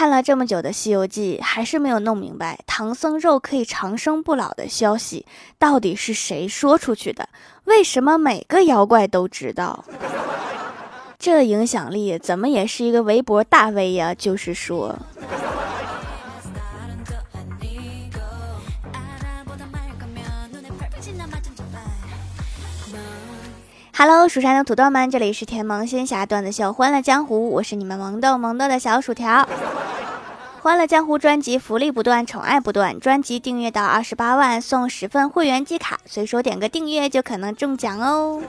看了这么久的《西游记》，还是没有弄明白唐僧肉可以长生不老的消息到底是谁说出去的？为什么每个妖怪都知道？这影响力怎么也是一个微博大 V 呀？就是说。Hello，蜀山的土豆们，这里是甜萌仙侠段子秀《欢乐江湖》，我是你们萌豆萌豆的小薯条。《欢乐江湖》专辑福利不断，宠爱不断，专辑订阅到二十八万送十份会员季卡，随手点个订阅就可能中奖哦。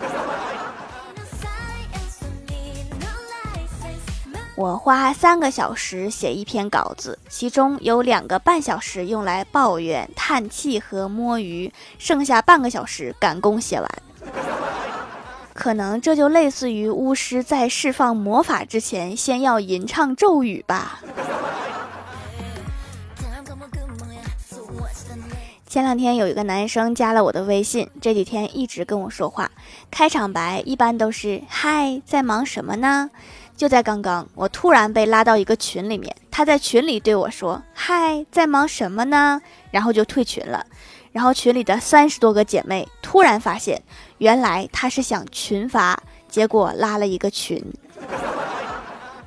我花三个小时写一篇稿子，其中有两个半小时用来抱怨、叹气和摸鱼，剩下半个小时赶工写完。可能这就类似于巫师在释放魔法之前，先要吟唱咒语吧。前两天有一个男生加了我的微信，这几天一直跟我说话，开场白一般都是“嗨，在忙什么呢？”就在刚刚，我突然被拉到一个群里面，他在群里对我说：“嗨，在忙什么呢？”然后就退群了。然后群里的三十多个姐妹突然发现，原来他是想群发，结果拉了一个群，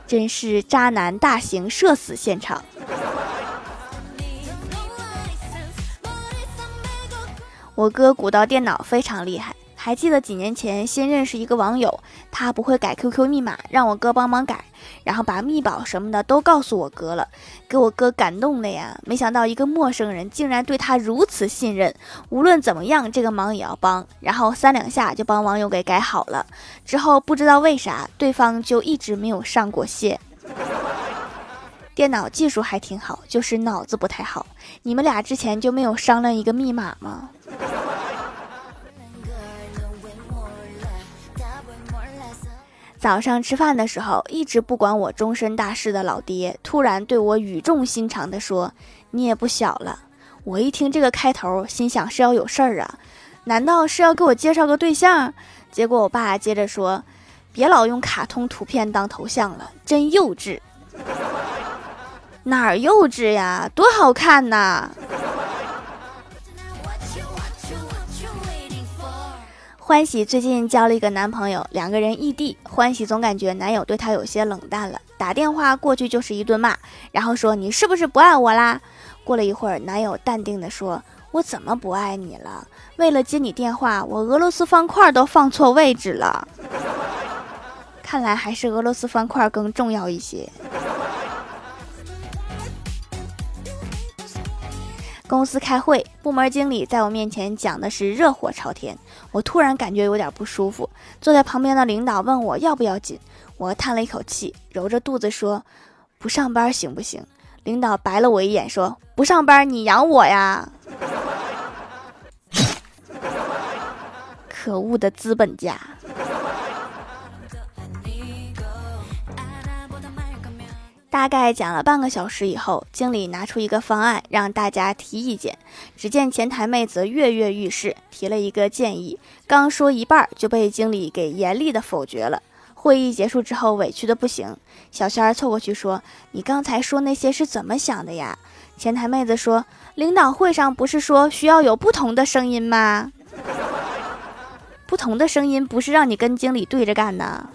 真是渣男大型社死现场。我哥鼓捣电脑非常厉害。还记得几年前新认识一个网友，他不会改 QQ 密码，让我哥帮忙改，然后把密保什么的都告诉我哥了，给我哥感动了呀！没想到一个陌生人竟然对他如此信任，无论怎么样这个忙也要帮，然后三两下就帮网友给改好了。之后不知道为啥对方就一直没有上过线。电脑技术还挺好，就是脑子不太好。你们俩之前就没有商量一个密码吗？早上吃饭的时候，一直不管我终身大事的老爹，突然对我语重心长地说：“你也不小了。”我一听这个开头，心想是要有事儿啊？难道是要给我介绍个对象？结果我爸接着说：“别老用卡通图片当头像了，真幼稚。”哪儿幼稚呀？多好看呐！欢喜最近交了一个男朋友，两个人异地。欢喜总感觉男友对她有些冷淡了，打电话过去就是一顿骂，然后说：“你是不是不爱我啦？”过了一会儿，男友淡定地说：“我怎么不爱你了？为了接你电话，我俄罗斯方块都放错位置了。看来还是俄罗斯方块更重要一些。”公司开会，部门经理在我面前讲的是热火朝天，我突然感觉有点不舒服。坐在旁边的领导问我要不要紧，我叹了一口气，揉着肚子说：“不上班行不行？”领导白了我一眼，说：“不上班你养我呀！” 可恶的资本家。大概讲了半个小时以后，经理拿出一个方案让大家提意见。只见前台妹子跃跃欲试，提了一个建议，刚说一半就被经理给严厉的否决了。会议结束之后，委屈的不行。小仙儿凑过去说：“你刚才说那些是怎么想的呀？”前台妹子说：“领导会上不是说需要有不同的声音吗？不同的声音不是让你跟经理对着干的。”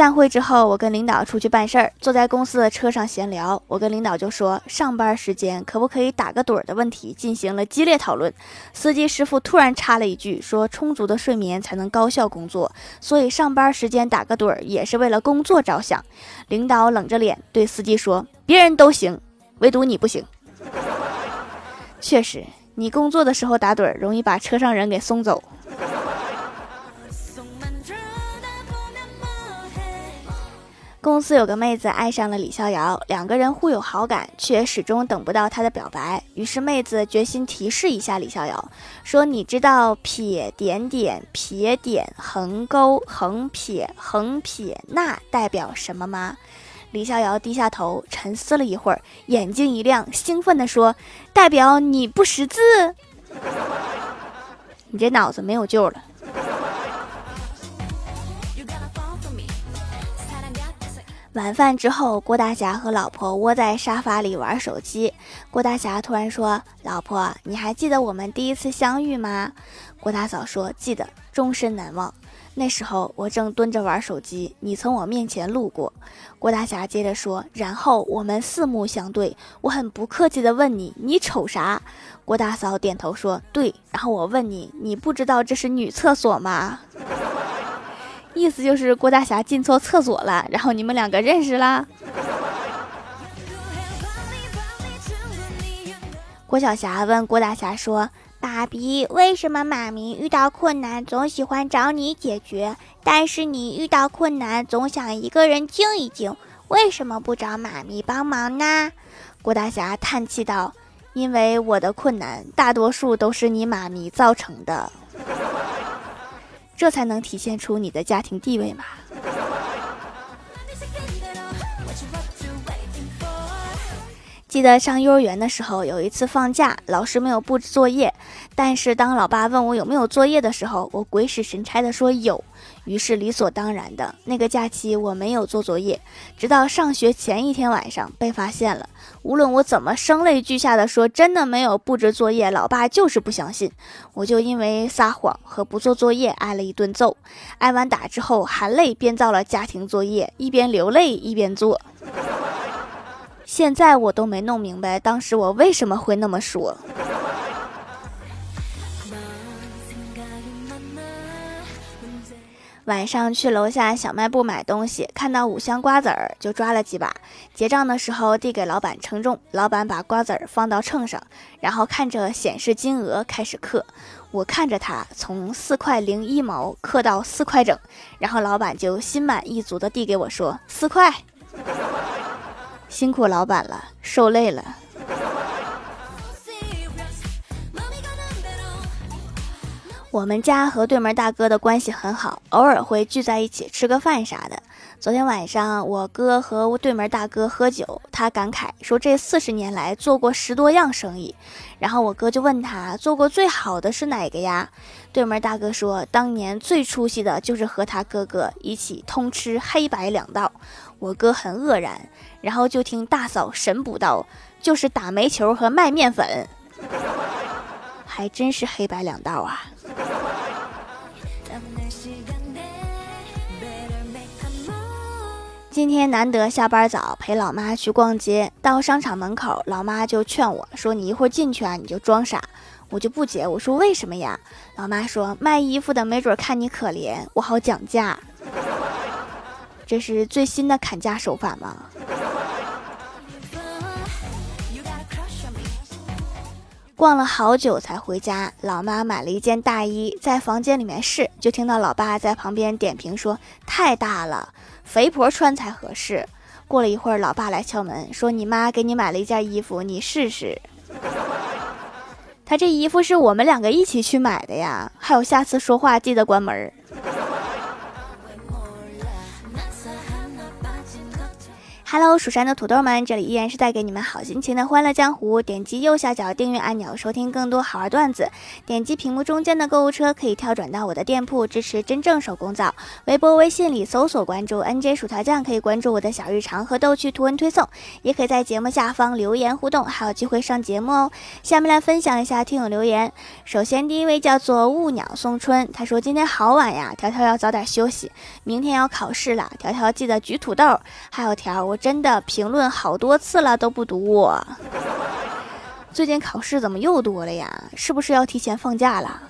散会之后，我跟领导出去办事儿，坐在公司的车上闲聊。我跟领导就说上班时间可不可以打个盹儿的问题进行了激烈讨论。司机师傅突然插了一句，说充足的睡眠才能高效工作，所以上班时间打个盹儿也是为了工作着想。领导冷着脸对司机说：“别人都行，唯独你不行。”确实，你工作的时候打盹儿，容易把车上人给送走。公司有个妹子爱上了李逍遥，两个人互有好感，却始终等不到他的表白。于是妹子决心提示一下李逍遥，说：“你知道撇点点撇点横勾横撇横撇捺代表什么吗？”李逍遥低下头沉思了一会儿，眼睛一亮，兴奋地说：“代表你不识字，你这脑子没有救了。”晚饭之后，郭大侠和老婆窝在沙发里玩手机。郭大侠突然说：“老婆，你还记得我们第一次相遇吗？”郭大嫂说：“记得，终身难忘。那时候我正蹲着玩手机，你从我面前路过。”郭大侠接着说：“然后我们四目相对，我很不客气地问你，你瞅啥？”郭大嫂点头说：“对。”然后我问你：“你不知道这是女厕所吗？”意思就是郭大侠进错厕所了，然后你们两个认识啦。郭晓霞问郭大侠说：“爸比，为什么妈咪遇到困难总喜欢找你解决，但是你遇到困难总想一个人静一静？为什么不找妈咪帮忙呢？”郭大侠叹气道：“因为我的困难大多数都是你妈咪造成的。”这才能体现出你的家庭地位嘛。记得上幼儿园的时候，有一次放假，老师没有布置作业，但是当老爸问我有没有作业的时候，我鬼使神差的说有，于是理所当然的那个假期我没有做作业，直到上学前一天晚上被发现了。无论我怎么声泪俱下的说真的没有布置作业，老爸就是不相信，我就因为撒谎和不做作业挨了一顿揍。挨完打之后，含泪编造了家庭作业，一边流泪一边做。现在我都没弄明白，当时我为什么会那么说。晚上去楼下小卖部买东西，看到五香瓜子儿，就抓了几把。结账的时候递给老板称重，老板把瓜子儿放到秤上，然后看着显示金额开始刻。我看着他从四块零一毛刻到四块整，然后老板就心满意足的递给我说：“四块。”辛苦老板了，受累了。我们家和对门大哥的关系很好，偶尔会聚在一起吃个饭啥的。昨天晚上，我哥和对门大哥喝酒，他感慨说这四十年来做过十多样生意。然后我哥就问他做过最好的是哪个呀？对门大哥说，当年最出息的就是和他哥哥一起通吃黑白两道。我哥很愕然，然后就听大嫂神补道：“就是打煤球和卖面粉，还真是黑白两道啊。”今天难得下班早，陪老妈去逛街，到商场门口，老妈就劝我说：“你一会儿进去啊，你就装傻。”我就不解，我说：“为什么呀？”老妈说：“卖衣服的没准看你可怜，我好讲价。”这是最新的砍价手法吗？逛了好久才回家，老妈买了一件大衣，在房间里面试，就听到老爸在旁边点评说：“太大了，肥婆穿才合适。”过了一会儿，老爸来敲门，说：“你妈给你买了一件衣服，你试试。”他这衣服是我们两个一起去买的呀，还有下次说话记得关门。Hello，蜀山的土豆们，这里依然是带给你们好心情的欢乐江湖。点击右下角订阅按钮，收听更多好玩段子。点击屏幕中间的购物车，可以跳转到我的店铺，支持真正手工皂。微博、微信里搜索关注 NJ 薯条酱，可以关注我的小日常和逗趣图文推送，也可以在节目下方留言互动，还有机会上节目哦。下面来分享一下听友留言。首先，第一位叫做雾鸟送春，他说今天好晚呀，条条要早点休息，明天要考试了，条条记得举土豆。还有条我。真的评论好多次了都不读我，最近考试怎么又多了呀？是不是要提前放假了？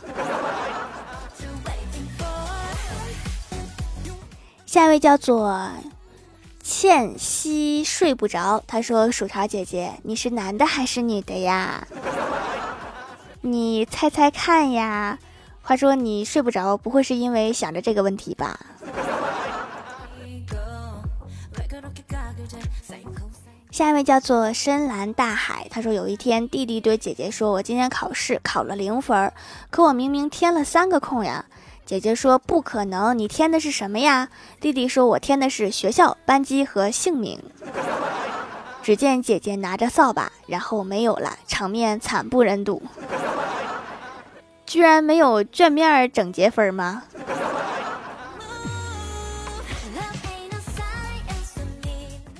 下一位叫做倩兮睡不着，他说：“薯条姐姐，你是男的还是女的呀？你猜猜看呀。”话说你睡不着，不会是因为想着这个问题吧？下一位叫做深蓝大海，他说有一天弟弟对姐姐说：“我今天考试考了零分，可我明明填了三个空呀。”姐姐说：“不可能，你填的是什么呀？”弟弟说：“我填的是学校、班级和姓名。”只见姐姐拿着扫把，然后没有了，场面惨不忍睹。居然没有卷面整洁分吗？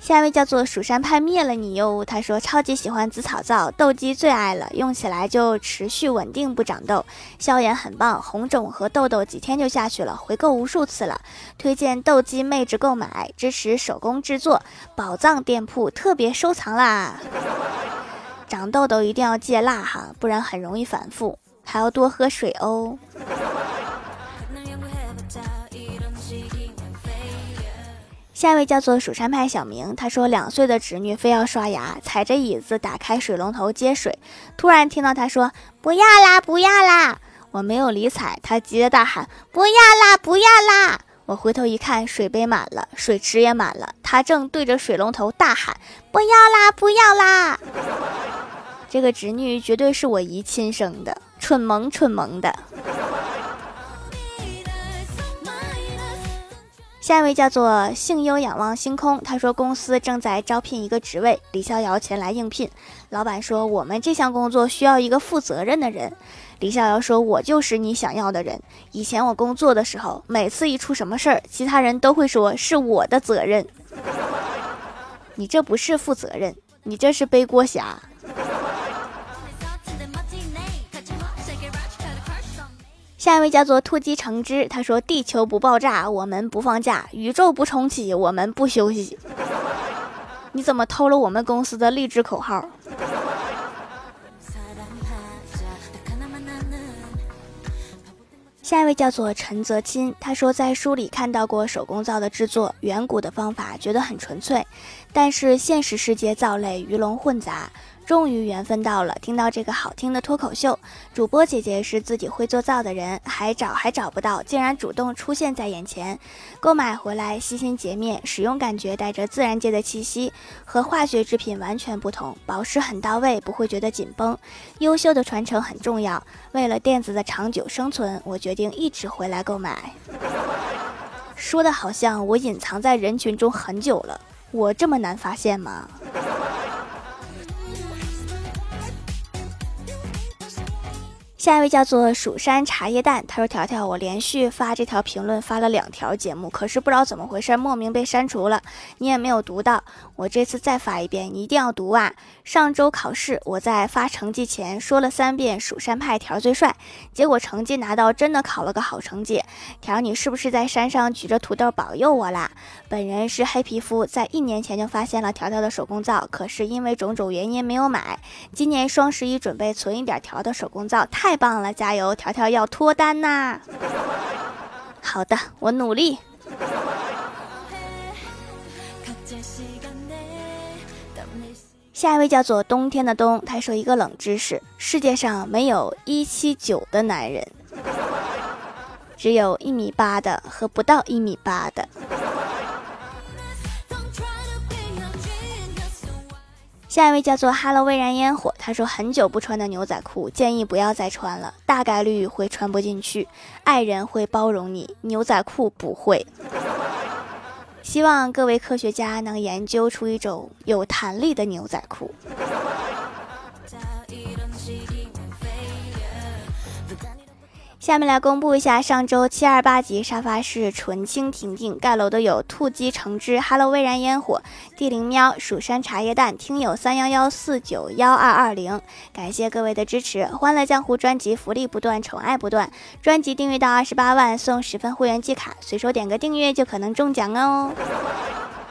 下一位叫做蜀山派灭了你哟，他说超级喜欢紫草皂，痘肌最爱了，用起来就持续稳定不长痘，消炎很棒，红肿和痘痘几天就下去了，回购无数次了，推荐痘肌妹纸购买，支持手工制作，宝藏店铺特别收藏啦。长痘痘一定要戒辣哈，不然很容易反复，还要多喝水哦。下一位叫做蜀山派小明，他说两岁的侄女非要刷牙，踩着椅子打开水龙头接水，突然听到他说不要啦不要啦，我没有理睬，他急得大喊不要啦不要啦，我回头一看水杯满了，水池也满了，他正对着水龙头大喊不要啦不要啦，这个侄女绝对是我姨亲生的，蠢萌蠢萌的。下一位叫做幸优仰望星空，他说公司正在招聘一个职位，李逍遥前来应聘。老板说我们这项工作需要一个负责任的人。李逍遥说：“我就是你想要的人。以前我工作的时候，每次一出什么事儿，其他人都会说是我的责任。你这不是负责任，你这是背锅侠。”下一位叫做突击橙汁，他说：“地球不爆炸，我们不放假；宇宙不重启，我们不休息。”你怎么偷了我们公司的励志口号？下一位叫做陈泽清，他说在书里看到过手工皂的制作，远古的方法觉得很纯粹，但是现实世界皂类鱼龙混杂。终于缘分到了，听到这个好听的脱口秀，主播姐姐是自己会做皂的人，还找还找不到，竟然主动出现在眼前。购买回来细心洁面，使用感觉带着自然界的气息，和化学制品完全不同，保湿很到位，不会觉得紧绷。优秀的传承很重要，为了店子的长久生存，我决定一直回来购买。说的好像我隐藏在人群中很久了，我这么难发现吗？下一位叫做蜀山茶叶蛋，他说：“条条，我连续发这条评论发了两条节目，可是不知道怎么回事，莫名被删除了。你也没有读到，我这次再发一遍，你一定要读啊！上周考试，我在发成绩前说了三遍蜀山派条最帅，结果成绩拿到，真的考了个好成绩。条，你是不是在山上举着土豆保佑我啦？本人是黑皮肤，在一年前就发现了条条的手工皂，可是因为种种原因没有买。今年双十一准备存一点条的手工皂，太。”太棒了，加油！条条要脱单呐。好的，我努力。下一位叫做冬天的冬，他说一个冷知识：世界上没有一七九的男人，只有一米八的和不到一米八的。下一位叫做哈喽未燃烟火，他说很久不穿的牛仔裤，建议不要再穿了，大概率会穿不进去。爱人会包容你，牛仔裤不会。希望各位科学家能研究出一种有弹力的牛仔裤。下面来公布一下上周七二八级沙发是纯青婷婷盖楼的有兔鸡橙汁、Hello 微燃烟火、地灵喵、蜀山茶叶蛋，听友三幺幺四九幺二二零，感谢各位的支持！欢乐江湖专辑福利不断，宠爱不断，专辑订阅到二十八万送十分会员季卡，随手点个订阅就可能中奖哦。